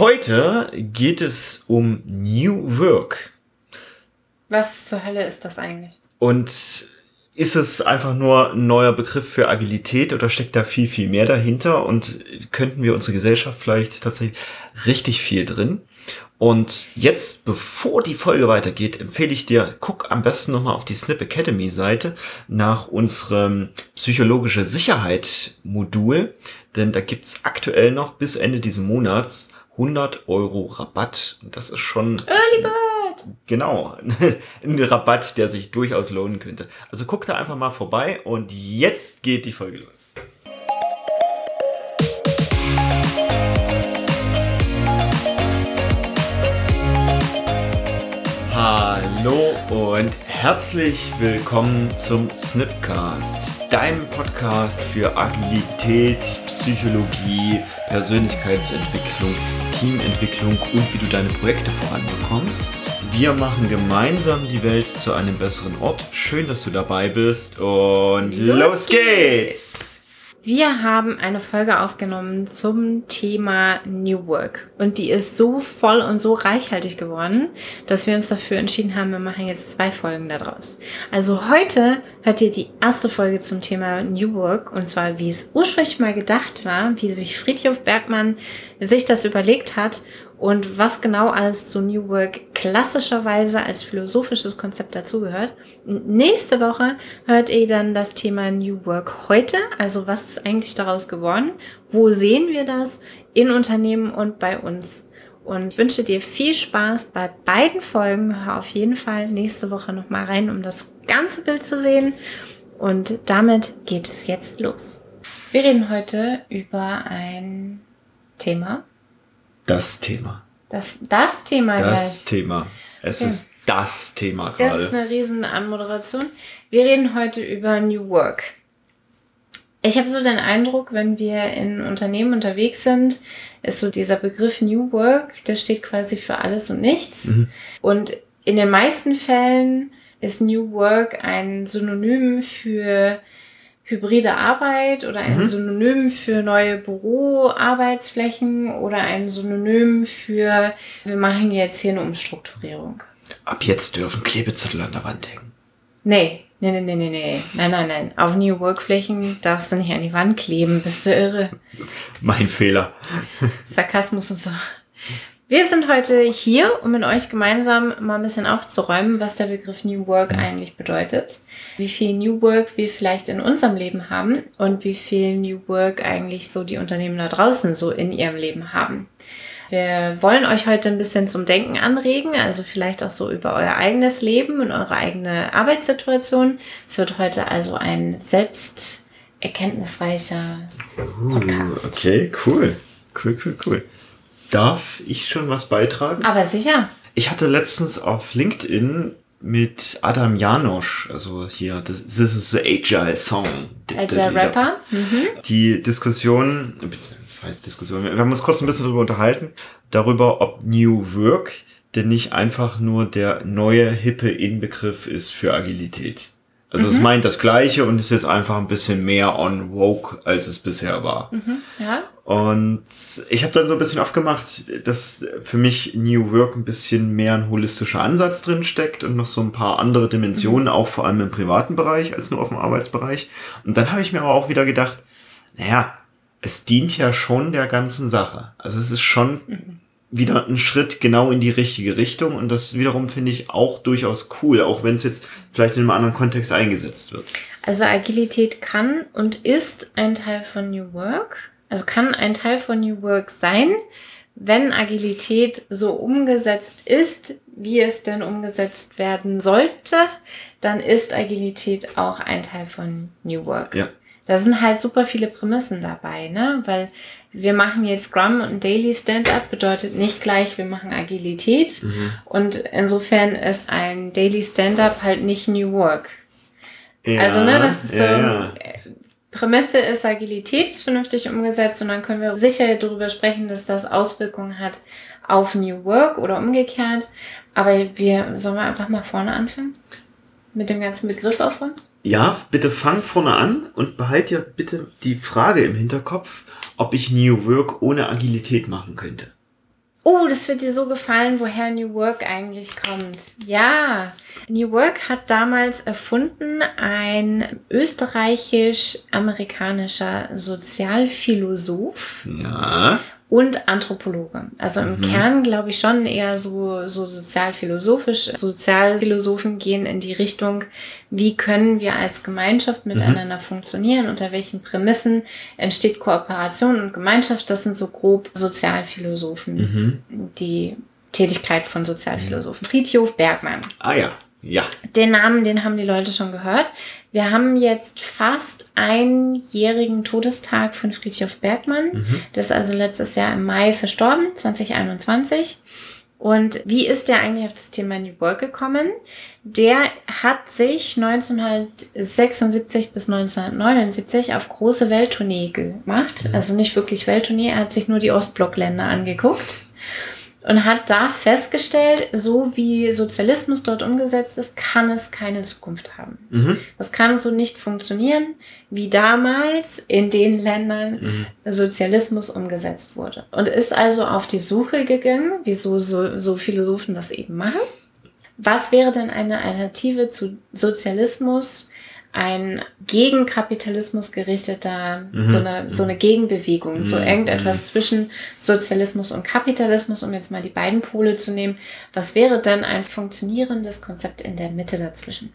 Heute geht es um New Work. Was zur Hölle ist das eigentlich? Und ist es einfach nur ein neuer Begriff für Agilität oder steckt da viel, viel mehr dahinter? Und könnten wir unsere Gesellschaft vielleicht tatsächlich richtig viel drin? Und jetzt, bevor die Folge weitergeht, empfehle ich dir, guck am besten nochmal auf die Snip Academy Seite nach unserem psychologische Sicherheit Modul, denn da gibt's aktuell noch bis Ende dieses Monats 100 Euro Rabatt. Und das ist schon... Early Bird! Genau, ein Rabatt, der sich durchaus lohnen könnte. Also guck da einfach mal vorbei und jetzt geht die Folge los. Hallo und herzlich willkommen zum Snipcast, deinem Podcast für Agilität, Psychologie, Persönlichkeitsentwicklung, Teamentwicklung und wie du deine Projekte voranbekommst. Wir machen gemeinsam die Welt zu einem besseren Ort. Schön, dass du dabei bist und los, los geht's! Wir haben eine Folge aufgenommen zum Thema New Work und die ist so voll und so reichhaltig geworden, dass wir uns dafür entschieden haben, wir machen jetzt zwei Folgen daraus. Also heute hört ihr die erste Folge zum Thema New Work und zwar wie es ursprünglich mal gedacht war, wie sich Friedhof Bergmann sich das überlegt hat und was genau alles zu New Work klassischerweise als philosophisches Konzept dazugehört. Nächste Woche hört ihr dann das Thema New Work heute, also was ist eigentlich daraus geworden, wo sehen wir das in Unternehmen und bei uns. Und wünsche dir viel Spaß bei beiden Folgen. Hör auf jeden Fall nächste Woche nochmal rein, um das ganze Bild zu sehen. Und damit geht es jetzt los. Wir reden heute über ein Thema, das Thema. Das, das Thema Das gleich. Thema. Es okay. ist das Thema gerade. Das ist eine riesen Anmoderation. Wir reden heute über New Work. Ich habe so den Eindruck, wenn wir in Unternehmen unterwegs sind, ist so dieser Begriff New Work, der steht quasi für alles und nichts. Mhm. Und in den meisten Fällen ist New Work ein Synonym für hybride Arbeit oder ein mhm. Synonym für neue Büroarbeitsflächen oder ein Synonym für, wir machen jetzt hier eine Umstrukturierung. Ab jetzt dürfen Klebezettel an der Wand hängen. Nee, nee, nee, nee, nee, nee. Nein, nein, nein. Auf New Work-Flächen darfst du nicht an die Wand kleben. Bist du irre? mein Fehler. Sarkasmus und so. Wir sind heute hier, um mit euch gemeinsam mal ein bisschen aufzuräumen, was der Begriff New Work eigentlich bedeutet, wie viel New Work wir vielleicht in unserem Leben haben und wie viel New Work eigentlich so die Unternehmen da draußen so in ihrem Leben haben. Wir wollen euch heute ein bisschen zum Denken anregen, also vielleicht auch so über euer eigenes Leben und eure eigene Arbeitssituation. Es wird heute also ein selbst erkenntnisreicher Podcast. Uh, okay, cool. Cool, cool, cool. Darf ich schon was beitragen? Aber sicher. Ich hatte letztens auf LinkedIn mit Adam Janosch, also hier, das, this is the Agile Song. Agile Rapper. Mhm. Die Diskussion, das heißt Diskussion, wir haben uns kurz ein bisschen darüber unterhalten, darüber, ob New Work denn nicht einfach nur der neue, hippe Inbegriff ist für Agilität. Also mhm. es meint das Gleiche und ist jetzt einfach ein bisschen mehr on woke, als es bisher war. Mhm. Ja. Und ich habe dann so ein bisschen aufgemacht, dass für mich New Work ein bisschen mehr ein holistischer Ansatz drin steckt und noch so ein paar andere Dimensionen, mhm. auch vor allem im privaten Bereich als nur auf dem Arbeitsbereich. Und dann habe ich mir aber auch wieder gedacht, naja, es dient ja schon der ganzen Sache. Also es ist schon mhm wieder ein Schritt genau in die richtige Richtung und das wiederum finde ich auch durchaus cool, auch wenn es jetzt vielleicht in einem anderen Kontext eingesetzt wird. Also Agilität kann und ist ein Teil von New Work, also kann ein Teil von New Work sein, wenn Agilität so umgesetzt ist, wie es denn umgesetzt werden sollte, dann ist Agilität auch ein Teil von New Work. Ja. Da sind halt super viele Prämissen dabei, ne? Weil wir machen jetzt Scrum und Daily Stand-up bedeutet nicht gleich, wir machen Agilität. Mhm. Und insofern ist ein Daily Stand-up halt nicht New Work. Ja, also, ne, das ist so. Ja. Prämisse ist, Agilität ist vernünftig umgesetzt und dann können wir sicher darüber sprechen, dass das Auswirkungen hat auf New Work oder umgekehrt. Aber wir, sollen wir einfach mal vorne anfangen? Mit dem ganzen Begriff aufräumen? Ja, bitte fang vorne an und behalt ja bitte die Frage im Hinterkopf, ob ich New Work ohne Agilität machen könnte. Oh, das wird dir so gefallen, woher New Work eigentlich kommt. Ja, New Work hat damals erfunden ein österreichisch-amerikanischer Sozialphilosoph. Ja und Anthropologe. Also im mhm. Kern glaube ich schon eher so, so sozialphilosophisch. Sozialphilosophen gehen in die Richtung, wie können wir als Gemeinschaft mhm. miteinander mhm. funktionieren, unter welchen Prämissen entsteht Kooperation und Gemeinschaft. Das sind so grob Sozialphilosophen, mhm. die Tätigkeit von Sozialphilosophen. Friedhof Bergmann. Ah ja. Ja. Den Namen, den haben die Leute schon gehört. Wir haben jetzt fast einjährigen Todestag von Friedhof Bergmann. Mhm. Der ist also letztes Jahr im Mai verstorben, 2021. Und wie ist der eigentlich auf das Thema New Work gekommen? Der hat sich 1976 bis 1979 auf große Welttournee gemacht. Mhm. Also nicht wirklich Welttournee, er hat sich nur die Ostblockländer angeguckt und hat da festgestellt, so wie Sozialismus dort umgesetzt ist, kann es keine Zukunft haben. Mhm. Das kann so nicht funktionieren, wie damals in den Ländern mhm. Sozialismus umgesetzt wurde. Und ist also auf die Suche gegangen, wieso so, so Philosophen das eben machen. Was wäre denn eine Alternative zu Sozialismus, ein gegen Kapitalismus gerichteter, mhm. so, eine, so eine Gegenbewegung, mhm. so irgendetwas mhm. zwischen Sozialismus und Kapitalismus, um jetzt mal die beiden Pole zu nehmen. Was wäre denn ein funktionierendes Konzept in der Mitte dazwischen?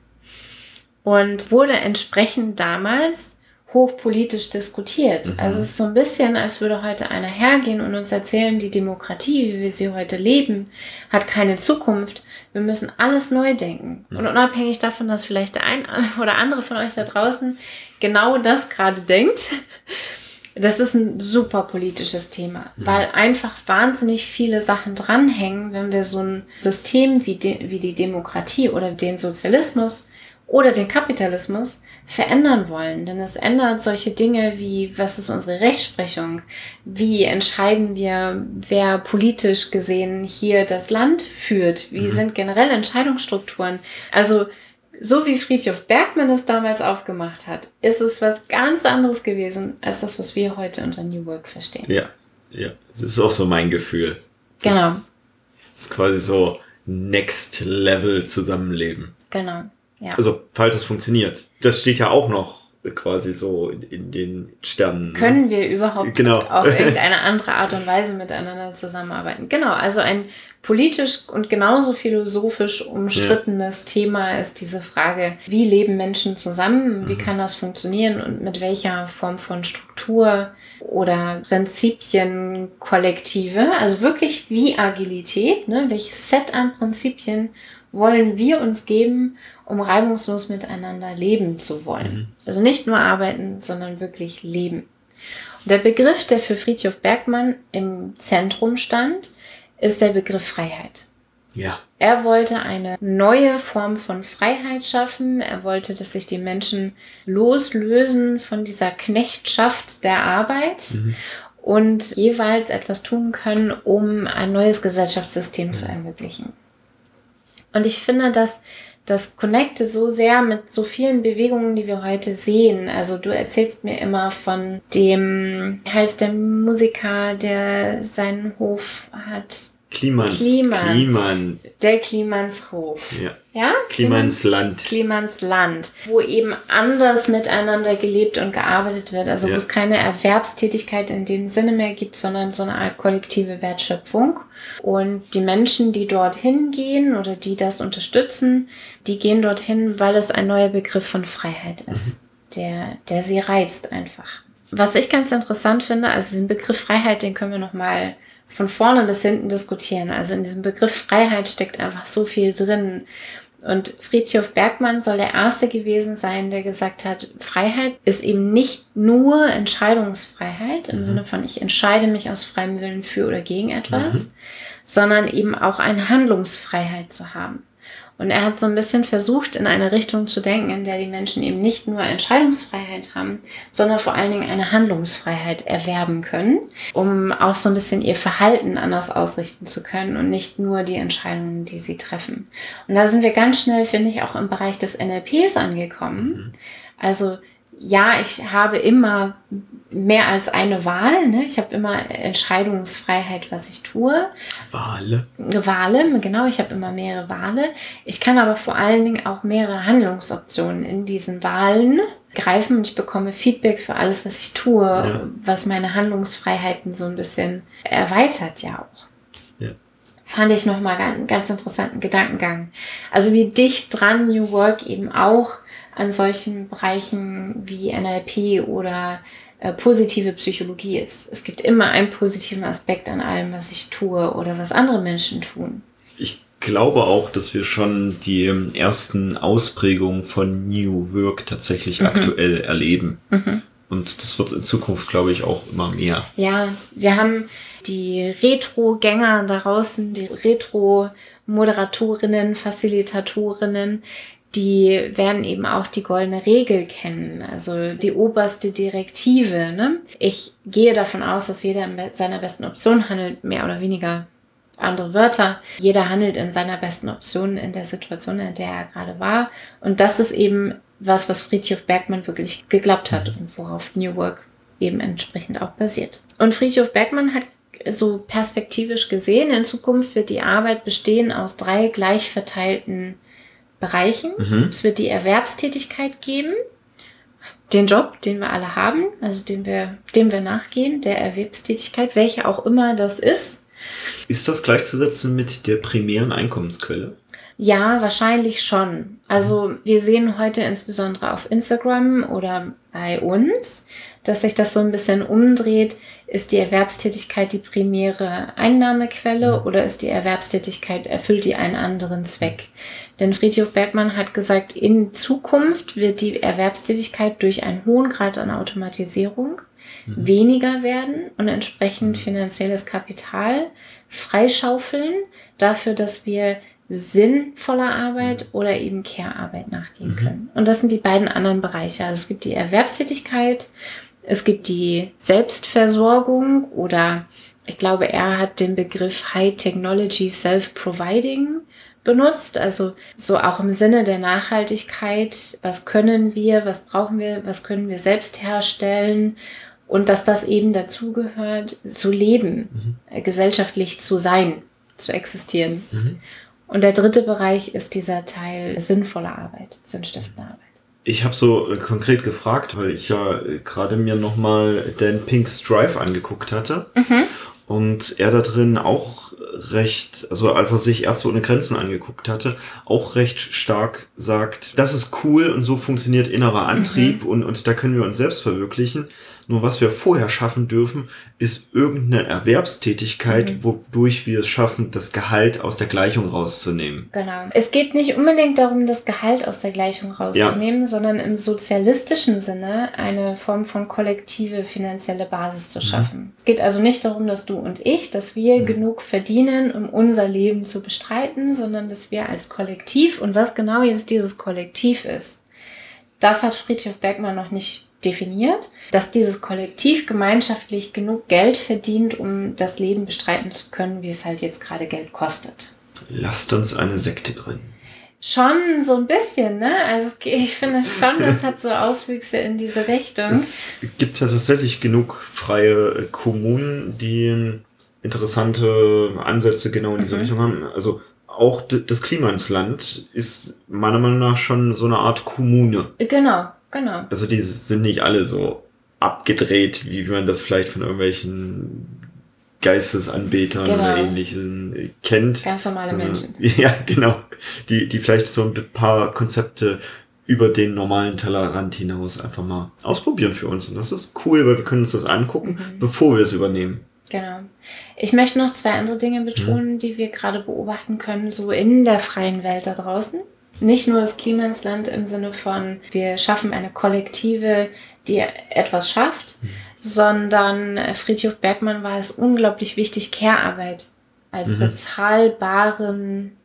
Und wurde entsprechend damals hochpolitisch diskutiert. Mhm. Also es ist so ein bisschen, als würde heute einer hergehen und uns erzählen, die Demokratie, wie wir sie heute leben, hat keine Zukunft. Wir müssen alles neu denken. Mhm. Und unabhängig davon, dass vielleicht der ein oder andere von euch da draußen genau das gerade denkt, das ist ein super politisches Thema, mhm. weil einfach wahnsinnig viele Sachen dranhängen, wenn wir so ein System wie, de, wie die Demokratie oder den Sozialismus oder den Kapitalismus verändern wollen. Denn es ändert solche Dinge wie, was ist unsere Rechtsprechung? Wie entscheiden wir, wer politisch gesehen hier das Land führt? Wie mhm. sind generell Entscheidungsstrukturen? Also, so wie Friedhof Bergmann es damals aufgemacht hat, ist es was ganz anderes gewesen, als das, was wir heute unter New Work verstehen. Ja, ja. Das ist auch so mein Gefühl. Genau. Das ist quasi so Next Level Zusammenleben. Genau. Ja. Also, falls es funktioniert. Das steht ja auch noch quasi so in, in den Sternen. Ne? Können wir überhaupt genau. auf irgendeine andere Art und Weise miteinander zusammenarbeiten? Genau, also ein politisch und genauso philosophisch umstrittenes ja. Thema ist diese Frage, wie leben Menschen zusammen, wie mhm. kann das funktionieren und mit welcher Form von Struktur oder Prinzipien Kollektive, also wirklich wie Agilität, ne, welches Set an Prinzipien wollen wir uns geben, um reibungslos miteinander leben zu wollen. Mhm. Also nicht nur arbeiten, sondern wirklich leben. Und der Begriff, der für Friedhof Bergmann im Zentrum stand, ist der Begriff Freiheit. Ja. Er wollte eine neue Form von Freiheit schaffen. Er wollte, dass sich die Menschen loslösen von dieser Knechtschaft der Arbeit mhm. und jeweils etwas tun können, um ein neues Gesellschaftssystem mhm. zu ermöglichen. Und ich finde, dass das connecte so sehr mit so vielen Bewegungen, die wir heute sehen. Also du erzählst mir immer von dem, heißt der Musiker, der seinen Hof hat. Klimans. Kliman. Kliman. Der Klimanshof. Ja. Ja? Klimansland. Klimansland. Wo eben anders miteinander gelebt und gearbeitet wird. Also ja. wo es keine Erwerbstätigkeit in dem Sinne mehr gibt, sondern so eine Art kollektive Wertschöpfung. Und die Menschen, die dorthin gehen oder die das unterstützen, die gehen dorthin, weil es ein neuer Begriff von Freiheit ist, mhm. der, der sie reizt einfach. Was ich ganz interessant finde, also den Begriff Freiheit, den können wir nochmal von vorne bis hinten diskutieren. Also in diesem Begriff Freiheit steckt einfach so viel drin. Und Friedhof Bergmann soll der Erste gewesen sein, der gesagt hat, Freiheit ist eben nicht nur Entscheidungsfreiheit im mhm. Sinne von ich entscheide mich aus freiem Willen für oder gegen etwas, mhm. sondern eben auch eine Handlungsfreiheit zu haben. Und er hat so ein bisschen versucht, in eine Richtung zu denken, in der die Menschen eben nicht nur Entscheidungsfreiheit haben, sondern vor allen Dingen eine Handlungsfreiheit erwerben können, um auch so ein bisschen ihr Verhalten anders ausrichten zu können und nicht nur die Entscheidungen, die sie treffen. Und da sind wir ganz schnell, finde ich, auch im Bereich des NLPs angekommen. Mhm. Also ja, ich habe immer mehr als eine Wahl. Ne? Ich habe immer Entscheidungsfreiheit, was ich tue. Wale. Wale, genau. Ich habe immer mehrere Wale. Ich kann aber vor allen Dingen auch mehrere Handlungsoptionen in diesen Wahlen greifen und ich bekomme Feedback für alles, was ich tue, ja. was meine Handlungsfreiheiten so ein bisschen erweitert ja auch. Ja. Fand ich nochmal einen ganz interessanten Gedankengang. Also wie dicht dran New Work eben auch an solchen Bereichen wie NLP oder äh, positive Psychologie ist. Es gibt immer einen positiven Aspekt an allem, was ich tue oder was andere Menschen tun. Ich glaube auch, dass wir schon die ersten Ausprägungen von New Work tatsächlich mhm. aktuell erleben. Mhm. Und das wird in Zukunft, glaube ich, auch immer mehr. Ja, wir haben die Retro-Gänger da draußen, die Retro-Moderatorinnen, Facilitatorinnen, die werden eben auch die goldene Regel kennen, also die oberste Direktive. Ne? Ich gehe davon aus, dass jeder in seiner besten Option handelt, mehr oder weniger andere Wörter. Jeder handelt in seiner besten Option in der Situation, in der er gerade war. Und das ist eben was, was Friedhof Bergmann wirklich geglaubt hat und worauf New Work eben entsprechend auch basiert. Und Friedhof Bergmann hat so perspektivisch gesehen, in Zukunft wird die Arbeit bestehen aus drei gleich verteilten Bereichen. Mhm. Es wird die Erwerbstätigkeit geben, den Job, den wir alle haben, also dem wir, dem wir nachgehen, der Erwerbstätigkeit, welche auch immer das ist. Ist das gleichzusetzen mit der primären Einkommensquelle? Ja, wahrscheinlich schon. Also wir sehen heute insbesondere auf Instagram oder bei uns, dass sich das so ein bisschen umdreht. Ist die Erwerbstätigkeit die primäre Einnahmequelle oder ist die Erwerbstätigkeit, erfüllt die einen anderen Zweck? Denn Friedhof Bergmann hat gesagt, in Zukunft wird die Erwerbstätigkeit durch einen hohen Grad an Automatisierung mhm. weniger werden und entsprechend mhm. finanzielles Kapital freischaufeln dafür, dass wir sinnvoller Arbeit mhm. oder eben Care-Arbeit nachgehen mhm. können. Und das sind die beiden anderen Bereiche. Also es gibt die Erwerbstätigkeit, es gibt die Selbstversorgung oder ich glaube, er hat den Begriff High Technology Self-Providing benutzt, also so auch im Sinne der Nachhaltigkeit. Was können wir, was brauchen wir, was können wir selbst herstellen und dass das eben dazugehört, zu leben, mhm. gesellschaftlich zu sein, zu existieren. Mhm. Und der dritte Bereich ist dieser Teil sinnvoller Arbeit, sinnstiftende Arbeit. Ich habe so äh, konkret gefragt, weil ich ja äh, gerade mir nochmal Dan Pinks Drive angeguckt hatte. Mhm. Und er da drin auch recht, also als er sich Ärzte ohne Grenzen angeguckt hatte, auch recht stark sagt, das ist cool und so funktioniert innerer Antrieb mhm. und, und da können wir uns selbst verwirklichen. Nur was wir vorher schaffen dürfen, ist irgendeine Erwerbstätigkeit, mhm. wodurch wir es schaffen, das Gehalt aus der Gleichung rauszunehmen. Genau. Es geht nicht unbedingt darum, das Gehalt aus der Gleichung rauszunehmen, ja. sondern im sozialistischen Sinne eine Form von kollektive finanzielle Basis zu mhm. schaffen. Mhm. Es geht also nicht darum, dass du und ich, dass wir mhm. genug verdienen, um unser Leben zu bestreiten, sondern dass wir als Kollektiv und was genau jetzt dieses Kollektiv ist, das hat Friedrich Bergmann noch nicht definiert, dass dieses Kollektiv gemeinschaftlich genug Geld verdient, um das Leben bestreiten zu können, wie es halt jetzt gerade Geld kostet. Lasst uns eine Sekte gründen. Schon so ein bisschen, ne? Also ich finde schon, das hat so Auswüchse in diese Richtung. Es gibt ja tatsächlich genug freie Kommunen, die interessante Ansätze genau in diese mhm. Richtung haben. Also auch das Klima ins Land ist meiner Meinung nach schon so eine Art Kommune. Genau, Genau. Also die sind nicht alle so abgedreht, wie man das vielleicht von irgendwelchen Geistesanbetern genau. oder ähnlichen kennt. Ganz normale sondern, Menschen. Ja, genau. Die, die vielleicht so ein paar Konzepte über den normalen Tellerrand hinaus einfach mal ausprobieren für uns. Und das ist cool, weil wir können uns das angucken, mhm. bevor wir es übernehmen. Genau. Ich möchte noch zwei andere Dinge betonen, mhm. die wir gerade beobachten können, so in der freien Welt da draußen nicht nur das Klima ins Land im Sinne von, wir schaffen eine Kollektive, die etwas schafft, mhm. sondern äh, Friedhof Bergmann war es unglaublich wichtig, Care-Arbeit als mhm. bezahlbaren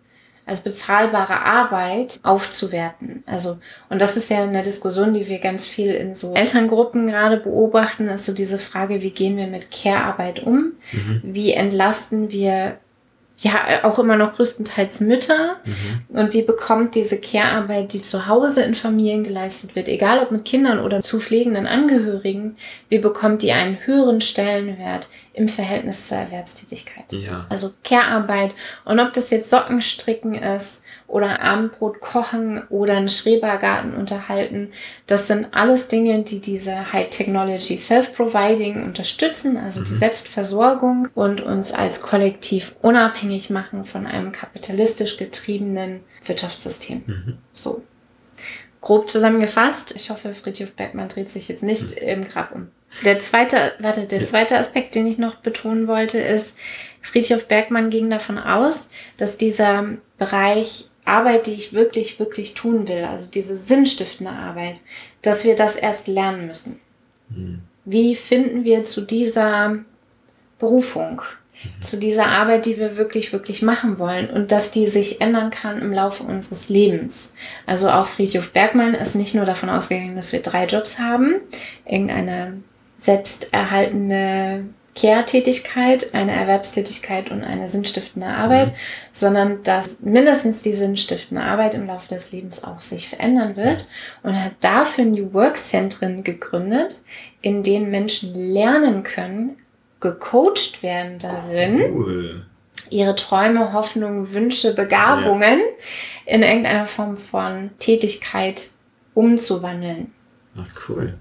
als bezahlbare Arbeit aufzuwerten. Also, und das ist ja eine Diskussion, die wir ganz viel in so Elterngruppen gerade beobachten, ist so diese Frage, wie gehen wir mit Care-Arbeit um? Mhm. Wie entlasten wir ja auch immer noch größtenteils Mütter. Mhm. Und wie bekommt diese Care-Arbeit, die zu Hause in Familien geleistet wird, egal ob mit Kindern oder zu pflegenden Angehörigen, wie bekommt die einen höheren Stellenwert im Verhältnis zur Erwerbstätigkeit? Ja. Also Care-Arbeit. Und ob das jetzt Sockenstricken ist, oder Abendbrot kochen oder einen Schrebergarten unterhalten. Das sind alles Dinge, die diese High Technology Self-Providing unterstützen, also mhm. die Selbstversorgung und uns als Kollektiv unabhängig machen von einem kapitalistisch getriebenen Wirtschaftssystem. Mhm. So. Grob zusammengefasst, ich hoffe, Friedhof Bergmann dreht sich jetzt nicht mhm. im Grab um. Der zweite, warte, der zweite Aspekt, den ich noch betonen wollte, ist, Friedhof Bergmann ging davon aus, dass dieser Bereich Arbeit, die ich wirklich, wirklich tun will, also diese sinnstiftende Arbeit, dass wir das erst lernen müssen. Mhm. Wie finden wir zu dieser Berufung, mhm. zu dieser Arbeit, die wir wirklich, wirklich machen wollen und dass die sich ändern kann im Laufe unseres Lebens. Also auch Friedhof Bergmann ist nicht nur davon ausgegangen, dass wir drei Jobs haben, irgendeine selbsterhaltende Care-Tätigkeit, eine Erwerbstätigkeit und eine sinnstiftende Arbeit, mhm. sondern dass mindestens die sinnstiftende Arbeit im Laufe des Lebens auch sich verändern wird und hat dafür New Work-Zentren gegründet, in denen Menschen lernen können, gecoacht werden darin, cool. ihre Träume, Hoffnungen, Wünsche, Begabungen ja. in irgendeiner Form von Tätigkeit umzuwandeln. Ach, cool.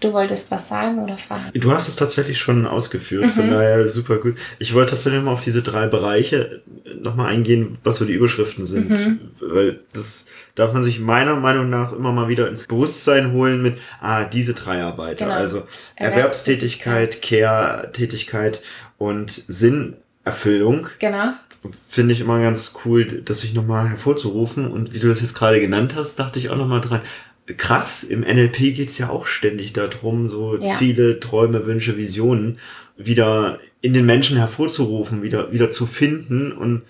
Du wolltest was sagen oder fragen? Du hast es tatsächlich schon ausgeführt, mhm. von daher super gut. Ich wollte tatsächlich mal auf diese drei Bereiche nochmal eingehen, was so die Überschriften sind. Mhm. Weil das darf man sich meiner Meinung nach immer mal wieder ins Bewusstsein holen mit, ah, diese drei Arbeiter. Genau. Also Erwerbstätigkeit, Care-Tätigkeit und Sinnerfüllung. Genau. Finde ich immer ganz cool, das sich nochmal hervorzurufen. Und wie du das jetzt gerade genannt hast, dachte ich auch nochmal dran krass, im NLP geht's ja auch ständig darum, so ja. Ziele, Träume, Wünsche, Visionen wieder in den Menschen hervorzurufen, wieder, wieder zu finden und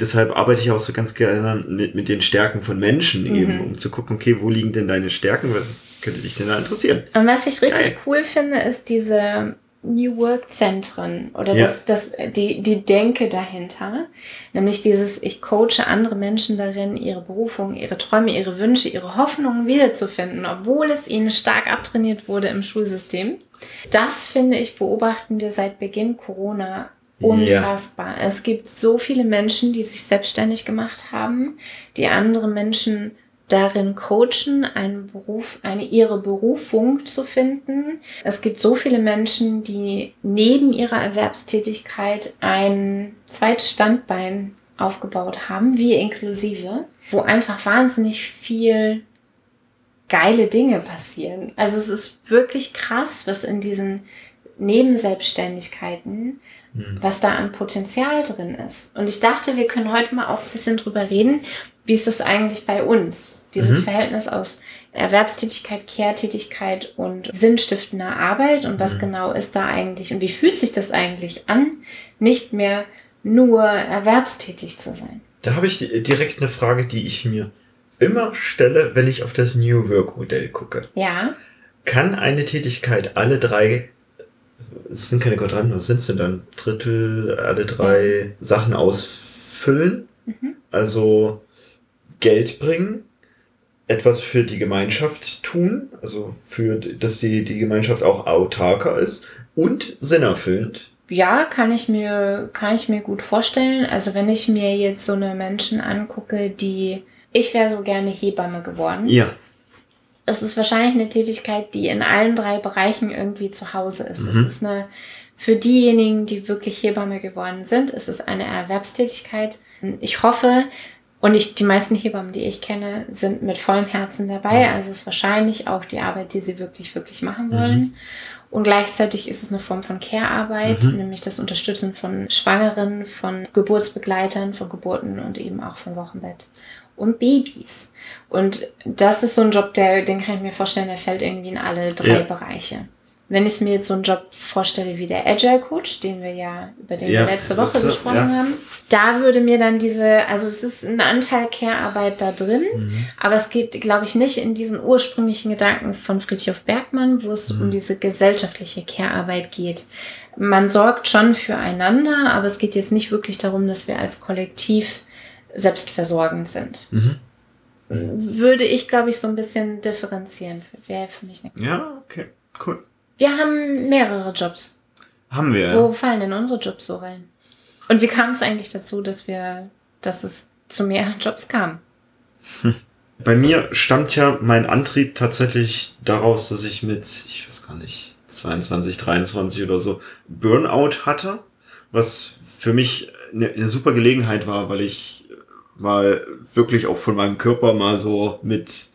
deshalb arbeite ich auch so ganz gerne mit, mit den Stärken von Menschen mhm. eben, um zu gucken, okay, wo liegen denn deine Stärken, was könnte dich denn da interessieren? Und was ich richtig Geil. cool finde, ist diese New Work Zentren oder ja. das, das, die, die Denke dahinter. Nämlich dieses, ich coache andere Menschen darin, ihre Berufung, ihre Träume, ihre Wünsche, ihre Hoffnungen wiederzufinden, obwohl es ihnen stark abtrainiert wurde im Schulsystem. Das finde ich, beobachten wir seit Beginn Corona unfassbar. Ja. Es gibt so viele Menschen, die sich selbstständig gemacht haben, die andere Menschen darin coachen, einen Beruf, eine ihre Berufung zu finden. Es gibt so viele Menschen, die neben ihrer Erwerbstätigkeit ein zweites Standbein aufgebaut haben, wir inklusive, wo einfach wahnsinnig viel geile Dinge passieren. Also es ist wirklich krass, was in diesen Nebenselbstständigkeiten, mhm. was da an Potenzial drin ist. Und ich dachte, wir können heute mal auch ein bisschen drüber reden, wie ist das eigentlich bei uns? Dieses mhm. Verhältnis aus Erwerbstätigkeit, Kehrtätigkeit und sinnstiftender Arbeit und was mhm. genau ist da eigentlich und wie fühlt sich das eigentlich an, nicht mehr nur erwerbstätig zu sein? Da habe ich direkt eine Frage, die ich mir immer stelle, wenn ich auf das New Work Modell gucke. Ja. Kann eine Tätigkeit alle drei, es sind keine Quadranten, was sind es denn dann? Drittel, alle drei ja. Sachen ausfüllen? Mhm. Also Geld bringen, etwas für die Gemeinschaft tun, also für, dass die, die Gemeinschaft auch autarker ist und sinnerfüllend. Ja, kann ich mir, kann ich mir gut vorstellen. Also wenn ich mir jetzt so eine Menschen angucke, die, ich wäre so gerne Hebamme geworden. Ja. Das ist wahrscheinlich eine Tätigkeit, die in allen drei Bereichen irgendwie zu Hause ist. Mhm. Es ist eine, für diejenigen, die wirklich Hebamme geworden sind, ist es eine Erwerbstätigkeit. Ich hoffe, und ich, die meisten Hebammen, die ich kenne, sind mit vollem Herzen dabei. Also es ist wahrscheinlich auch die Arbeit, die sie wirklich, wirklich machen wollen. Mhm. Und gleichzeitig ist es eine Form von Care-Arbeit, mhm. nämlich das Unterstützen von Schwangeren, von Geburtsbegleitern, von Geburten und eben auch von Wochenbett und Babys. Und das ist so ein Job, der, den kann ich mir vorstellen, der fällt irgendwie in alle drei ja. Bereiche. Wenn ich mir jetzt so einen Job vorstelle wie der Agile Coach, den wir ja, über den ja, wir letzte Woche letzte, gesprochen ja. haben, da würde mir dann diese, also es ist ein Anteil Care-Arbeit da drin, mhm. aber es geht, glaube ich, nicht in diesen ursprünglichen Gedanken von Friedhof Bergmann, wo es mhm. um diese gesellschaftliche Care-Arbeit geht. Man sorgt schon füreinander, aber es geht jetzt nicht wirklich darum, dass wir als Kollektiv selbstversorgend sind. Mhm. Würde ich, glaube ich, so ein bisschen differenzieren. Wäre für mich eine Ja, okay, cool. Wir haben mehrere Jobs. Haben wir. Wo fallen denn unsere Jobs so rein? Und wie kam es eigentlich dazu, dass wir, dass es zu mehr Jobs kam? Hm. Bei mir stammt ja mein Antrieb tatsächlich daraus, dass ich mit, ich weiß gar nicht, 22, 23 oder so Burnout hatte, was für mich eine, eine super Gelegenheit war, weil ich mal wirklich auch von meinem Körper mal so mit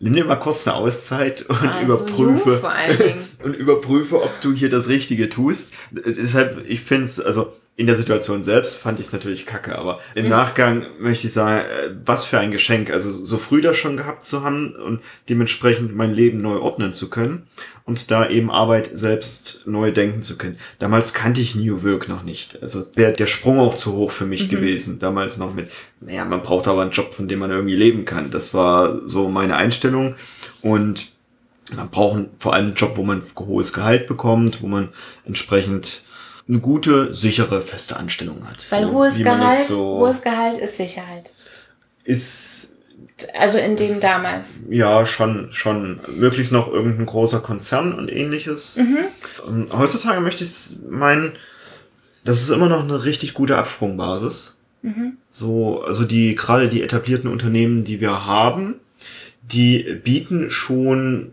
nimm mal kurz eine Auszeit und also überprüfe und überprüfe, ob du hier das Richtige tust. Deshalb, ich finde es, also in der Situation selbst fand ich es natürlich kacke, aber im mhm. Nachgang möchte ich sagen, äh, was für ein Geschenk, also so früh das schon gehabt zu haben und dementsprechend mein Leben neu ordnen zu können und da eben Arbeit selbst neu denken zu können. Damals kannte ich New Work noch nicht, also wäre der Sprung auch zu hoch für mich mhm. gewesen, damals noch mit, naja, man braucht aber einen Job, von dem man irgendwie leben kann. Das war so meine Einstellung und man braucht vor allem einen Job, wo man hohes Gehalt bekommt, wo man entsprechend eine gute, sichere, feste Anstellung hat. Weil so, hohes, Gehalt, so hohes Gehalt ist Sicherheit. Ist. Also in dem damals. Ja, schon, schon. Möglichst noch irgendein großer Konzern und ähnliches. Mhm. Ähm, heutzutage möchte ich meinen, das ist immer noch eine richtig gute Absprungbasis. Mhm. So, also die, gerade die etablierten Unternehmen, die wir haben, die bieten schon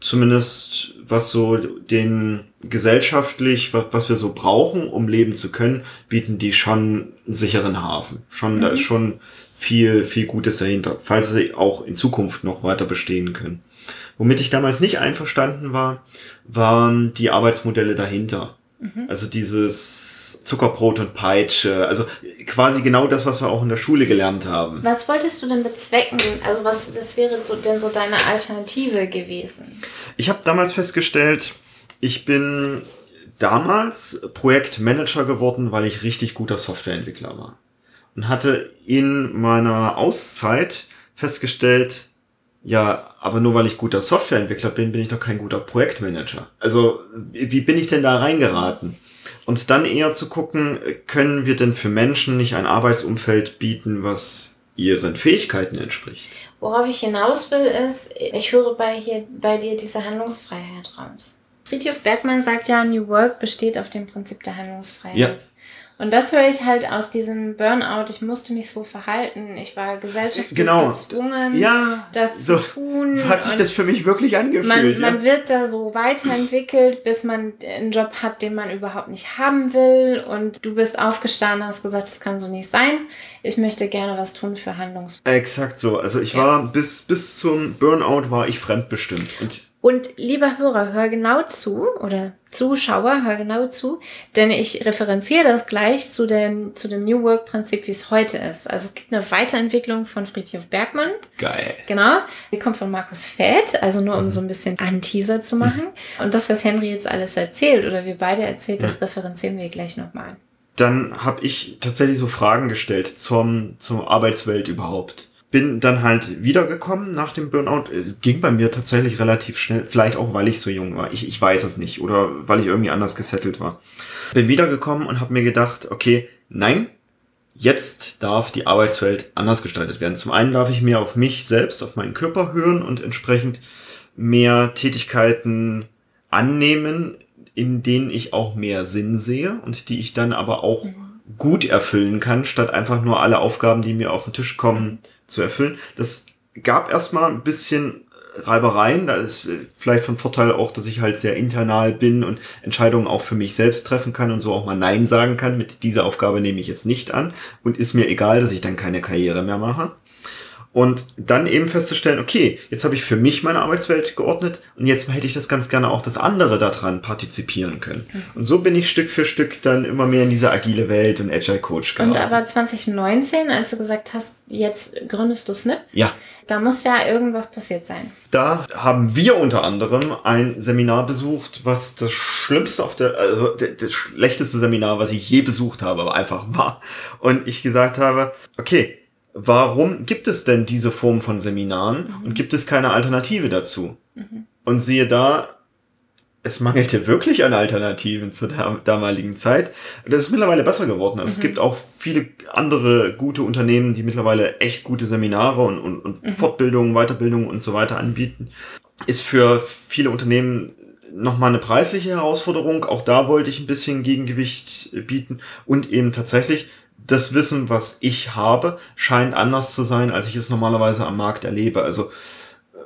zumindest was so den gesellschaftlich, was, was wir so brauchen, um leben zu können, bieten die schon einen sicheren Hafen. Schon, mhm. da ist mhm. schon viel, viel Gutes dahinter, falls sie auch in Zukunft noch weiter bestehen können. Womit ich damals nicht einverstanden war, waren die Arbeitsmodelle dahinter. Mhm. Also dieses Zuckerbrot und Peitsche, also quasi genau das, was wir auch in der Schule gelernt haben. Was wolltest du denn bezwecken? Also was, was wäre so denn so deine Alternative gewesen? Ich habe damals festgestellt, ich bin damals Projektmanager geworden, weil ich richtig guter Softwareentwickler war. Und hatte in meiner Auszeit festgestellt, ja, aber nur weil ich guter Softwareentwickler bin, bin ich doch kein guter Projektmanager. Also, wie bin ich denn da reingeraten? Und dann eher zu gucken, können wir denn für Menschen nicht ein Arbeitsumfeld bieten, was ihren Fähigkeiten entspricht? Worauf ich hinaus will, ist, ich höre bei, hier, bei dir diese Handlungsfreiheit raus. Friedhof Bergmann sagt ja, New Work besteht auf dem Prinzip der Handlungsfreiheit. Ja. Und das höre ich halt aus diesem Burnout. Ich musste mich so verhalten. Ich war gesellschaftlich genau. gezwungen, ja, das so, zu tun. So hat sich das für mich wirklich angefühlt. Man, ja. man wird da so weiterentwickelt, bis man einen Job hat, den man überhaupt nicht haben will. Und du bist aufgestanden, hast gesagt, das kann so nicht sein. Ich möchte gerne was tun für Handlungsfreiheit. Exakt so. Also ich ja. war bis, bis zum Burnout war ich fremdbestimmt. Und und lieber Hörer, hör genau zu oder Zuschauer, hör genau zu, denn ich referenziere das gleich zu, den, zu dem New Work Prinzip, wie es heute ist. Also es gibt eine Weiterentwicklung von Friedhof Bergmann. Geil. Genau. Die kommt von Markus Fett, also nur um mhm. so ein bisschen einen Teaser zu machen. Mhm. Und das, was Henry jetzt alles erzählt oder wir beide erzählt, das referenzieren wir gleich nochmal. Dann habe ich tatsächlich so Fragen gestellt zum, zur Arbeitswelt überhaupt bin dann halt wiedergekommen nach dem Burnout. Es ging bei mir tatsächlich relativ schnell, vielleicht auch, weil ich so jung war. Ich, ich weiß es nicht. Oder weil ich irgendwie anders gesettelt war. Bin wiedergekommen und habe mir gedacht, okay, nein, jetzt darf die Arbeitswelt anders gestaltet werden. Zum einen darf ich mehr auf mich selbst, auf meinen Körper hören und entsprechend mehr Tätigkeiten annehmen, in denen ich auch mehr Sinn sehe und die ich dann aber auch mhm. gut erfüllen kann, statt einfach nur alle Aufgaben, die mir auf den Tisch kommen, zu erfüllen. Das gab erstmal ein bisschen Reibereien. Da ist vielleicht von Vorteil auch, dass ich halt sehr internal bin und Entscheidungen auch für mich selbst treffen kann und so auch mal Nein sagen kann. Mit dieser Aufgabe nehme ich jetzt nicht an und ist mir egal, dass ich dann keine Karriere mehr mache. Und dann eben festzustellen, okay, jetzt habe ich für mich meine Arbeitswelt geordnet und jetzt hätte ich das ganz gerne auch, dass andere daran partizipieren können. Mhm. Und so bin ich Stück für Stück dann immer mehr in diese agile Welt und Agile Coach geraten. Und aber 2019, als du gesagt hast, jetzt gründest du Snip, ja. da muss ja irgendwas passiert sein. Da haben wir unter anderem ein Seminar besucht, was das schlimmste auf der, also das schlechteste Seminar, was ich je besucht habe, einfach war. Und ich gesagt habe, okay, warum gibt es denn diese Form von Seminaren mhm. und gibt es keine Alternative dazu? Mhm. Und siehe da, es mangelte wirklich an Alternativen zur damaligen Zeit. Das ist mittlerweile besser geworden. Also mhm. Es gibt auch viele andere gute Unternehmen, die mittlerweile echt gute Seminare und, und, und mhm. Fortbildungen, Weiterbildungen und so weiter anbieten. Ist für viele Unternehmen nochmal eine preisliche Herausforderung. Auch da wollte ich ein bisschen Gegengewicht bieten und eben tatsächlich das Wissen, was ich habe, scheint anders zu sein, als ich es normalerweise am Markt erlebe. Also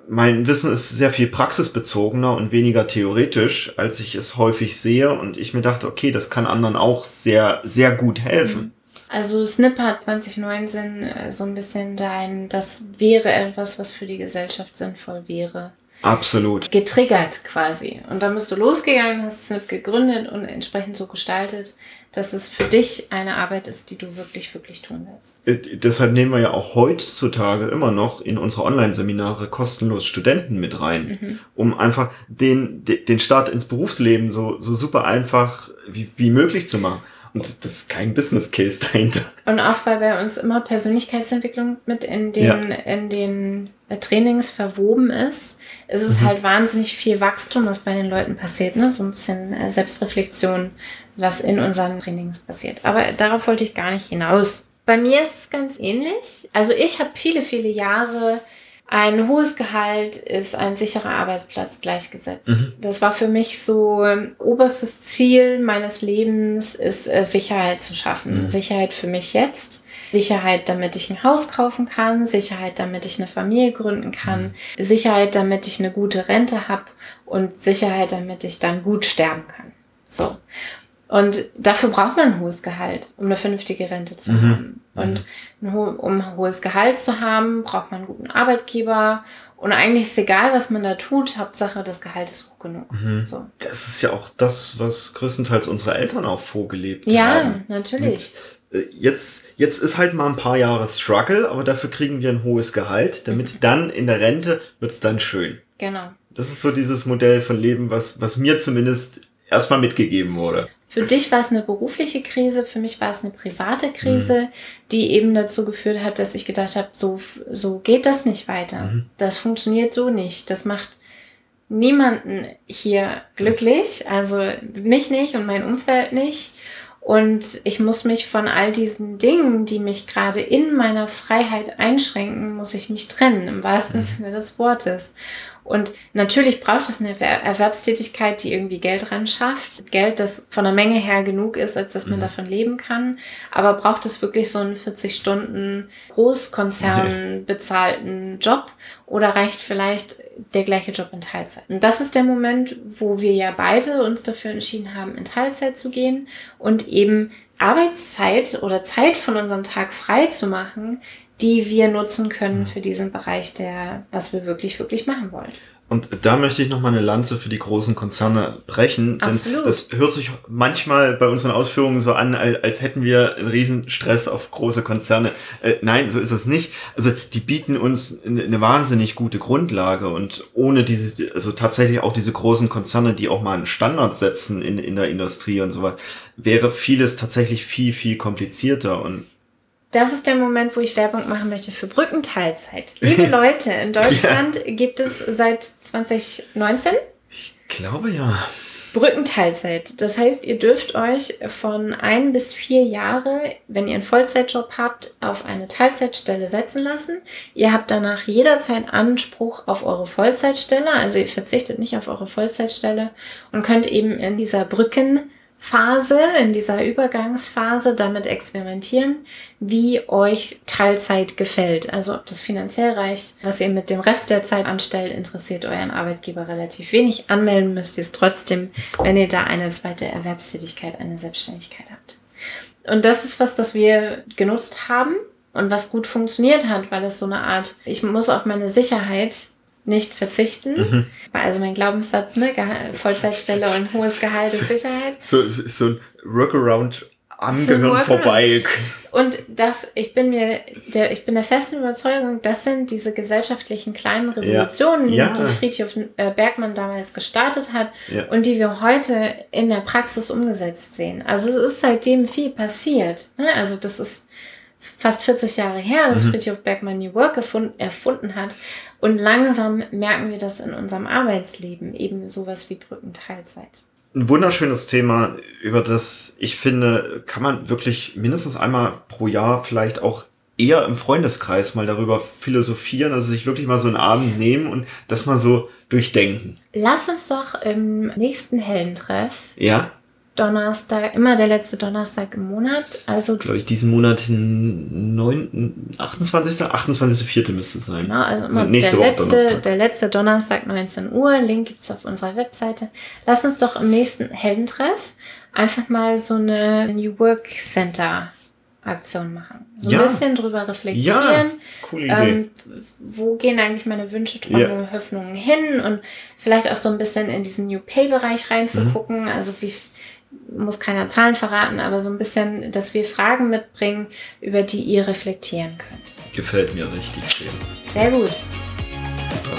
mein Wissen ist sehr viel praxisbezogener und weniger theoretisch, als ich es häufig sehe. Und ich mir dachte, okay, das kann anderen auch sehr, sehr gut helfen. Also Snip hat 2019 äh, so ein bisschen dein, das wäre etwas, was für die Gesellschaft sinnvoll wäre. Absolut. Getriggert quasi. Und dann bist du losgegangen, hast Snip gegründet und entsprechend so gestaltet, dass es für dich eine Arbeit ist, die du wirklich, wirklich tun willst. Äh, deshalb nehmen wir ja auch heutzutage immer noch in unsere Online-Seminare kostenlos Studenten mit rein, mhm. um einfach den, den Start ins Berufsleben so, so super einfach wie, wie möglich zu machen. Und das ist kein Business Case dahinter. Und auch weil bei uns immer Persönlichkeitsentwicklung mit in den, ja. in den Trainings verwoben ist, ist es mhm. halt wahnsinnig viel Wachstum, was bei den Leuten passiert, ne? So ein bisschen äh, Selbstreflexion, was in unseren Trainings passiert. Aber darauf wollte ich gar nicht hinaus. Bei mir ist es ganz ähnlich. Also ich habe viele, viele Jahre ein hohes Gehalt ist ein sicherer Arbeitsplatz gleichgesetzt. Mhm. Das war für mich so ähm, oberstes Ziel meines Lebens ist äh, Sicherheit zu schaffen. Mhm. Sicherheit für mich jetzt. Sicherheit, damit ich ein Haus kaufen kann, Sicherheit, damit ich eine Familie gründen kann, mhm. Sicherheit, damit ich eine gute Rente habe und Sicherheit, damit ich dann gut sterben kann. So. Und dafür braucht man ein hohes Gehalt, um eine vernünftige Rente zu mhm. haben. Und mhm. um ein hohes Gehalt zu haben, braucht man einen guten Arbeitgeber. Und eigentlich ist egal, was man da tut. Hauptsache, das Gehalt ist hoch genug. Mhm. So. Das ist ja auch das, was größtenteils unsere Eltern auch vorgelebt ja, haben. Ja, natürlich. Mit, jetzt, jetzt ist halt mal ein paar Jahre Struggle, aber dafür kriegen wir ein hohes Gehalt, damit dann in der Rente wird's dann schön. Genau. Das ist so dieses Modell von Leben, was, was mir zumindest erstmal mitgegeben wurde. Für dich war es eine berufliche Krise, für mich war es eine private Krise, mhm. die eben dazu geführt hat, dass ich gedacht habe, so, so geht das nicht weiter. Mhm. Das funktioniert so nicht. Das macht niemanden hier glücklich, also mich nicht und mein Umfeld nicht. Und ich muss mich von all diesen Dingen, die mich gerade in meiner Freiheit einschränken, muss ich mich trennen, im wahrsten mhm. Sinne des Wortes. Und natürlich braucht es eine Erwerbstätigkeit, die irgendwie Geld ran schafft. Geld, das von der Menge her genug ist, als dass man mhm. davon leben kann. Aber braucht es wirklich so einen 40 Stunden Großkonzern bezahlten Job? Oder reicht vielleicht der gleiche Job in Teilzeit? Und das ist der Moment, wo wir ja beide uns dafür entschieden haben, in Teilzeit zu gehen und eben Arbeitszeit oder Zeit von unserem Tag frei zu machen, die wir nutzen können für diesen Bereich, der, was wir wirklich, wirklich machen wollen. Und da möchte ich noch mal eine Lanze für die großen Konzerne brechen, denn Absolut. das hört sich manchmal bei unseren Ausführungen so an, als hätten wir einen riesen Stress auf große Konzerne. Äh, nein, so ist es nicht. Also die bieten uns eine, eine, wahnsinnig gute Grundlage und ohne diese, also tatsächlich auch diese großen Konzerne, die auch mal einen Standard setzen in, in der Industrie und sowas, wäre vieles tatsächlich viel, viel komplizierter und das ist der Moment, wo ich Werbung machen möchte für Brückenteilzeit. Liebe Leute, in Deutschland ja. gibt es seit 2019? Ich glaube ja. Brückenteilzeit. Das heißt, ihr dürft euch von ein bis vier Jahre, wenn ihr einen Vollzeitjob habt, auf eine Teilzeitstelle setzen lassen. Ihr habt danach jederzeit Anspruch auf eure Vollzeitstelle, also ihr verzichtet nicht auf eure Vollzeitstelle und könnt eben in dieser Brücken Phase, in dieser Übergangsphase damit experimentieren, wie euch Teilzeit gefällt. Also ob das finanziell reicht, was ihr mit dem Rest der Zeit anstellt, interessiert euren Arbeitgeber relativ wenig. Anmelden müsst ihr es trotzdem, wenn ihr da eine zweite Erwerbstätigkeit, eine Selbstständigkeit habt. Und das ist was, das wir genutzt haben und was gut funktioniert hat, weil es so eine Art, ich muss auf meine Sicherheit nicht verzichten. Mhm. Also mein Glaubenssatz, ne, Vollzeitstelle und hohes Gehalt ist Sicherheit. So, so, so ein Workaround am Gehirn vorbei. Und das, ich bin mir, der, ich bin der festen Überzeugung, das sind diese gesellschaftlichen kleinen Revolutionen, ja. Ja. die Friedhof äh, Bergmann damals gestartet hat ja. und die wir heute in der Praxis umgesetzt sehen. Also es ist seitdem viel passiert. Ne? Also das ist fast 40 Jahre her, dass mhm. Friedhof Bergmann New Work erfunden hat. Und langsam merken wir das in unserem Arbeitsleben, eben sowas wie Brückenteilzeit ein wunderschönes Thema, über das ich finde, kann man wirklich mindestens einmal pro Jahr vielleicht auch eher im Freundeskreis mal darüber philosophieren, also sich wirklich mal so einen Abend nehmen und das mal so durchdenken. Lass uns doch im nächsten Hellentreff ja? Donnerstag, immer der letzte Donnerstag im Monat. Also glaube ich, diesen Monat 9, 28. 28. 4. müsste es sein. Genau, also immer also nächste der, Woche letzte, der letzte Donnerstag 19 Uhr. Link gibt's auf unserer Webseite. Lass uns doch im nächsten Heldentreff einfach mal so eine New Work Center Aktion machen. So ja. ein bisschen drüber reflektieren. Ja, coole Idee. Ähm, wo gehen eigentlich meine Wünsche, Träume, ja. Hoffnungen hin und vielleicht auch so ein bisschen in diesen New Pay Bereich reinzugucken. Mhm. Also wie muss keiner Zahlen verraten, aber so ein bisschen, dass wir Fragen mitbringen, über die ihr reflektieren könnt. Gefällt mir richtig schön. Sehr gut. Super.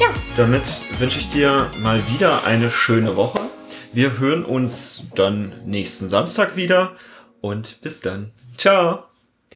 Ja. Damit wünsche ich dir mal wieder eine schöne Woche. Wir hören uns dann nächsten Samstag wieder und bis dann. Ciao.